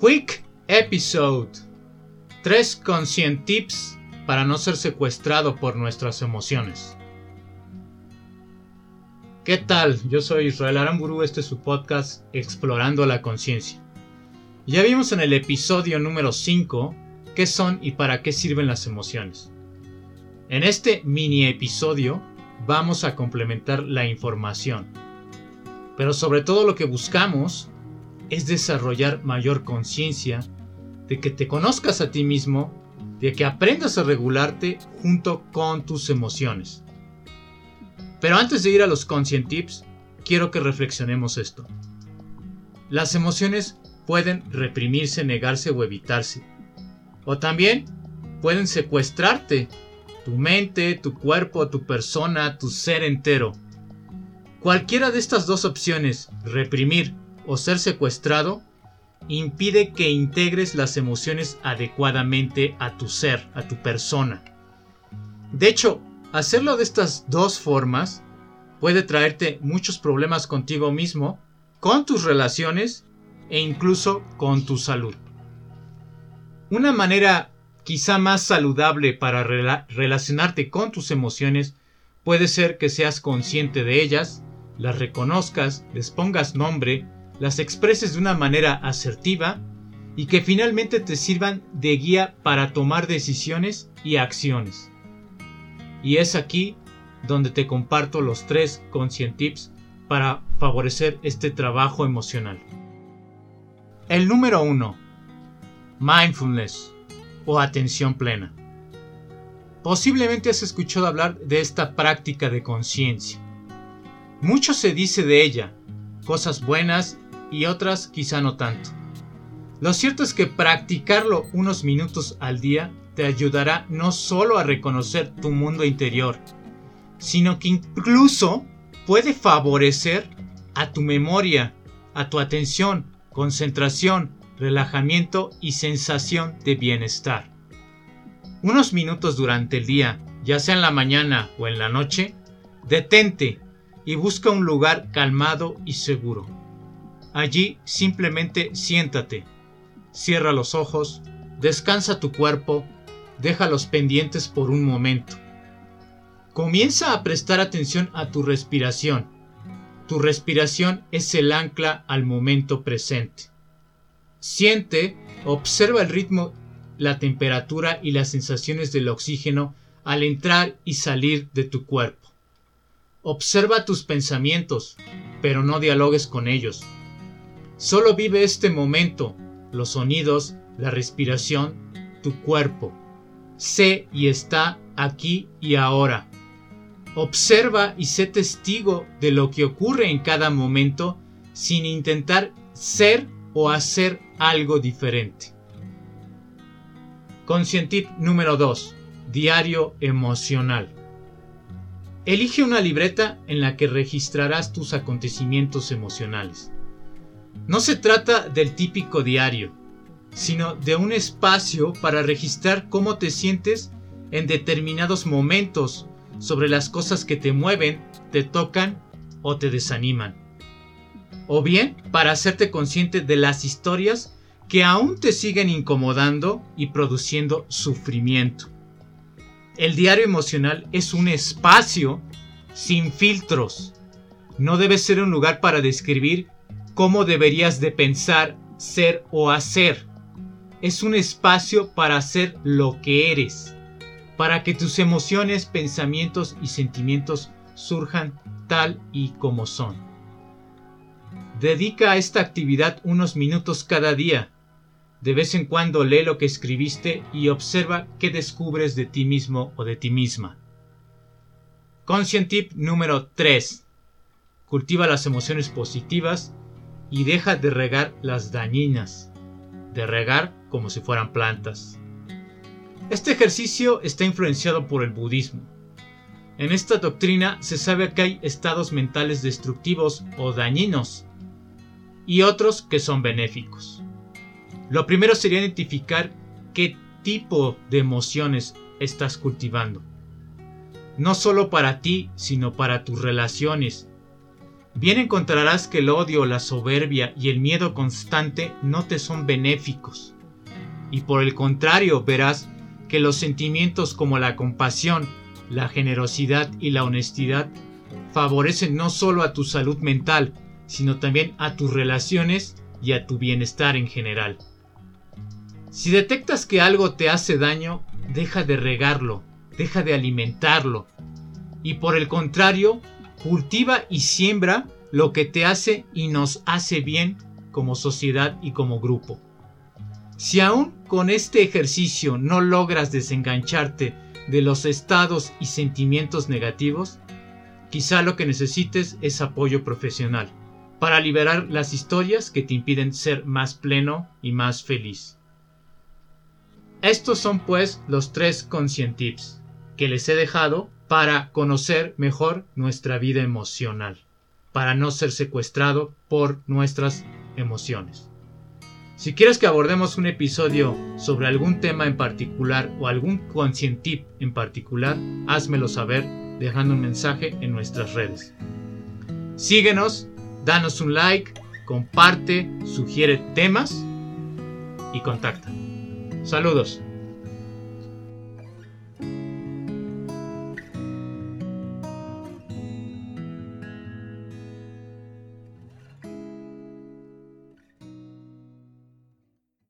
Quick Episode. Tres conscient tips para no ser secuestrado por nuestras emociones. ¿Qué tal? Yo soy Israel Aramburu, este es su podcast Explorando la Conciencia. Ya vimos en el episodio número 5 qué son y para qué sirven las emociones. En este mini episodio vamos a complementar la información. Pero sobre todo lo que buscamos es desarrollar mayor conciencia, de que te conozcas a ti mismo, de que aprendas a regularte junto con tus emociones. Pero antes de ir a los conscient tips, quiero que reflexionemos esto. Las emociones pueden reprimirse, negarse o evitarse. O también pueden secuestrarte, tu mente, tu cuerpo, tu persona, tu ser entero. Cualquiera de estas dos opciones, reprimir o ser secuestrado impide que integres las emociones adecuadamente a tu ser, a tu persona. De hecho, hacerlo de estas dos formas puede traerte muchos problemas contigo mismo, con tus relaciones e incluso con tu salud. Una manera quizá más saludable para relacionarte con tus emociones puede ser que seas consciente de ellas, las reconozcas, les pongas nombre las expreses de una manera asertiva y que finalmente te sirvan de guía para tomar decisiones y acciones. Y es aquí donde te comparto los tres conscient tips para favorecer este trabajo emocional. El número uno, mindfulness o atención plena. Posiblemente has escuchado hablar de esta práctica de conciencia. Mucho se dice de ella, cosas buenas y otras quizá no tanto. Lo cierto es que practicarlo unos minutos al día te ayudará no solo a reconocer tu mundo interior, sino que incluso puede favorecer a tu memoria, a tu atención, concentración, relajamiento y sensación de bienestar. Unos minutos durante el día, ya sea en la mañana o en la noche, detente y busca un lugar calmado y seguro. Allí simplemente siéntate, cierra los ojos, descansa tu cuerpo, deja los pendientes por un momento. Comienza a prestar atención a tu respiración. Tu respiración es el ancla al momento presente. Siente, observa el ritmo, la temperatura y las sensaciones del oxígeno al entrar y salir de tu cuerpo. Observa tus pensamientos, pero no dialogues con ellos. Solo vive este momento, los sonidos, la respiración, tu cuerpo. Sé y está aquí y ahora. Observa y sé testigo de lo que ocurre en cada momento sin intentar ser o hacer algo diferente. Conscientip número 2. Diario emocional. Elige una libreta en la que registrarás tus acontecimientos emocionales. No se trata del típico diario, sino de un espacio para registrar cómo te sientes en determinados momentos sobre las cosas que te mueven, te tocan o te desaniman. O bien para hacerte consciente de las historias que aún te siguen incomodando y produciendo sufrimiento. El diario emocional es un espacio sin filtros. No debe ser un lugar para describir cómo deberías de pensar, ser o hacer. Es un espacio para hacer lo que eres, para que tus emociones, pensamientos y sentimientos surjan tal y como son. Dedica a esta actividad unos minutos cada día. De vez en cuando lee lo que escribiste y observa qué descubres de ti mismo o de ti misma. Conscient tip número 3. Cultiva las emociones positivas y deja de regar las dañinas, de regar como si fueran plantas. Este ejercicio está influenciado por el budismo. En esta doctrina se sabe que hay estados mentales destructivos o dañinos y otros que son benéficos. Lo primero sería identificar qué tipo de emociones estás cultivando. No solo para ti, sino para tus relaciones, bien encontrarás que el odio, la soberbia y el miedo constante no te son benéficos. Y por el contrario verás que los sentimientos como la compasión, la generosidad y la honestidad favorecen no solo a tu salud mental, sino también a tus relaciones y a tu bienestar en general. Si detectas que algo te hace daño, deja de regarlo, deja de alimentarlo. Y por el contrario, cultiva y siembra lo que te hace y nos hace bien como sociedad y como grupo. Si aún con este ejercicio no logras desengancharte de los estados y sentimientos negativos, quizá lo que necesites es apoyo profesional para liberar las historias que te impiden ser más pleno y más feliz. Estos son pues los tres conscientips que les he dejado para conocer mejor nuestra vida emocional, para no ser secuestrado por nuestras emociones. Si quieres que abordemos un episodio sobre algún tema en particular o algún conscientip en particular, házmelo saber dejando un mensaje en nuestras redes. Síguenos danos un like, comparte, sugiere temas y contacta. Saludos.